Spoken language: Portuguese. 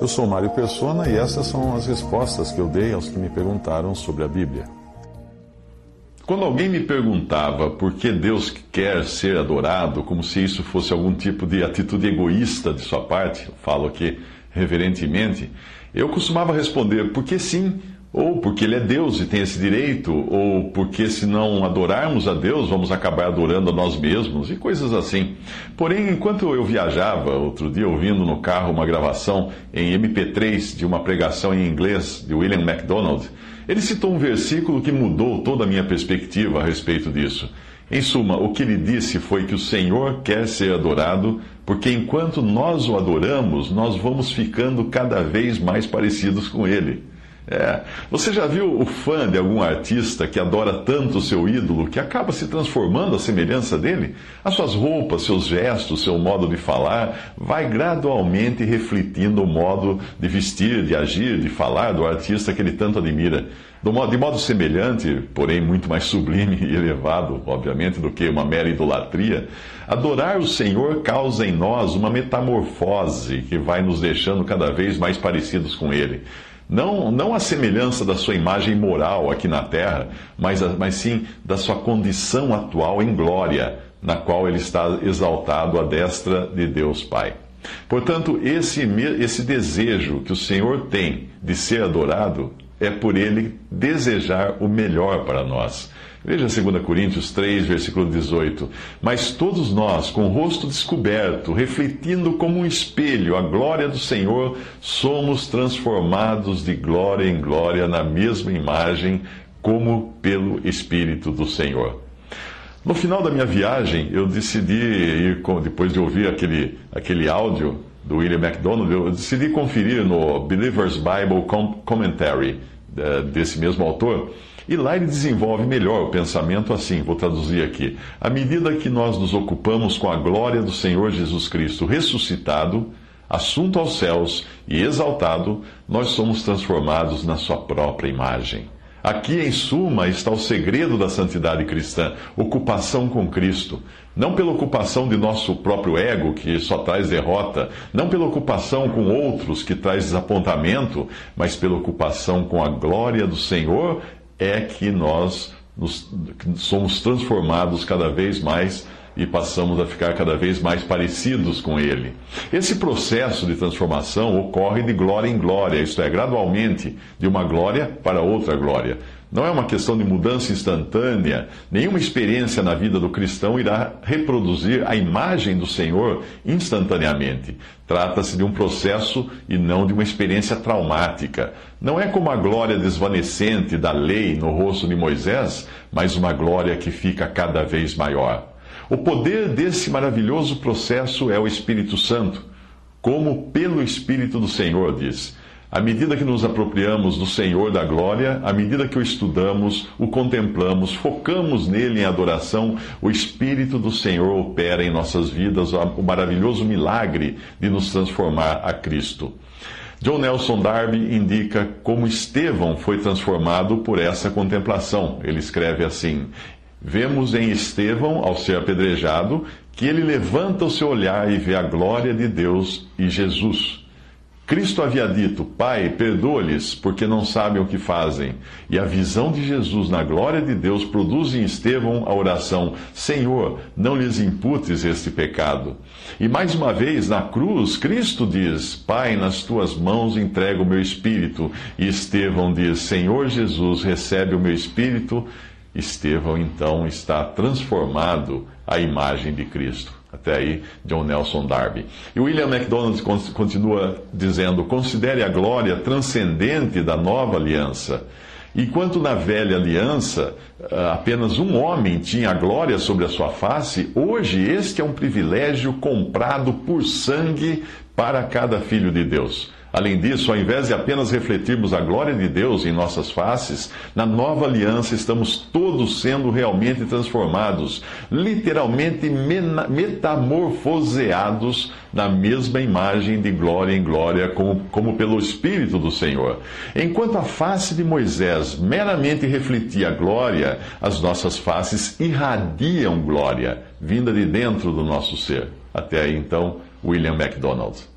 Eu sou Mário Persona e essas são as respostas que eu dei aos que me perguntaram sobre a Bíblia. Quando alguém me perguntava por que Deus quer ser adorado, como se isso fosse algum tipo de atitude egoísta de sua parte, eu falo aqui reverentemente, eu costumava responder porque sim, ou porque Ele é Deus e tem esse direito, ou porque se não adorarmos a Deus, vamos acabar adorando a nós mesmos, e coisas assim. Porém, enquanto eu viajava, outro dia, ouvindo no carro uma gravação em MP3 de uma pregação em inglês de William MacDonald, ele citou um versículo que mudou toda a minha perspectiva a respeito disso. Em suma, o que ele disse foi que o Senhor quer ser adorado, porque enquanto nós o adoramos, nós vamos ficando cada vez mais parecidos com ele. É. Você já viu o fã de algum artista que adora tanto o seu ídolo que acaba se transformando à semelhança dele? As suas roupas, seus gestos, seu modo de falar vai gradualmente refletindo o modo de vestir, de agir, de falar do artista que ele tanto admira. De modo semelhante, porém muito mais sublime e elevado, obviamente, do que uma mera idolatria, adorar o Senhor causa em nós uma metamorfose que vai nos deixando cada vez mais parecidos com Ele. Não, não a semelhança da sua imagem moral aqui na terra, mas, mas sim da sua condição atual em glória, na qual ele está exaltado à destra de Deus Pai. Portanto, esse, esse desejo que o Senhor tem de ser adorado é por ele desejar o melhor para nós. Veja 2 Coríntios 3, versículo 18. Mas todos nós, com o rosto descoberto, refletindo como um espelho a glória do Senhor, somos transformados de glória em glória na mesma imagem, como pelo Espírito do Senhor. No final da minha viagem, eu decidi ir, depois de ouvir aquele, aquele áudio do William MacDonald, eu decidi conferir no Believer's Bible Commentary, eh, desse mesmo autor, e lá ele desenvolve melhor o pensamento assim, vou traduzir aqui. À medida que nós nos ocupamos com a glória do Senhor Jesus Cristo ressuscitado, assunto aos céus e exaltado, nós somos transformados na sua própria imagem. Aqui, em suma, está o segredo da santidade cristã: ocupação com Cristo. Não pela ocupação de nosso próprio ego, que só traz derrota, não pela ocupação com outros, que traz desapontamento, mas pela ocupação com a glória do Senhor é que nós nos, somos transformados cada vez mais e passamos a ficar cada vez mais parecidos com Ele. Esse processo de transformação ocorre de glória em glória, isto é, gradualmente, de uma glória para outra glória. Não é uma questão de mudança instantânea, nenhuma experiência na vida do cristão irá reproduzir a imagem do Senhor instantaneamente. Trata-se de um processo e não de uma experiência traumática. Não é como a glória desvanecente da lei no rosto de Moisés, mas uma glória que fica cada vez maior. O poder desse maravilhoso processo é o Espírito Santo, como pelo Espírito do Senhor diz. À medida que nos apropriamos do Senhor da glória, à medida que o estudamos, o contemplamos, focamos nele em adoração, o Espírito do Senhor opera em nossas vidas o maravilhoso milagre de nos transformar a Cristo. John Nelson Darby indica como Estevão foi transformado por essa contemplação. Ele escreve assim: Vemos em Estevão, ao ser apedrejado, que ele levanta o seu olhar e vê a glória de Deus e Jesus. Cristo havia dito: Pai, perdoa-lhes, porque não sabem o que fazem. E a visão de Jesus na glória de Deus produz em Estevão a oração: Senhor, não lhes imputes este pecado. E mais uma vez, na cruz, Cristo diz: Pai, nas tuas mãos entrego o meu espírito. E Estevão diz: Senhor Jesus, recebe o meu espírito. Estevão então está transformado à imagem de Cristo. Até aí, John Nelson Darby. E William MacDonald continua dizendo: considere a glória transcendente da nova aliança. Enquanto na velha aliança ah, apenas um homem tinha a glória sobre a sua face, hoje este é um privilégio comprado por sangue para cada filho de Deus. Além disso, ao invés de apenas refletirmos a glória de Deus em nossas faces, na nova aliança estamos todos sendo realmente transformados, literalmente metamorfoseados na mesma imagem de glória em glória, como, como pelo Espírito do Senhor. Enquanto a face de Moisés meramente refletia a glória, as nossas faces irradiam glória, vinda de dentro do nosso ser. Até aí, então, William MacDonald.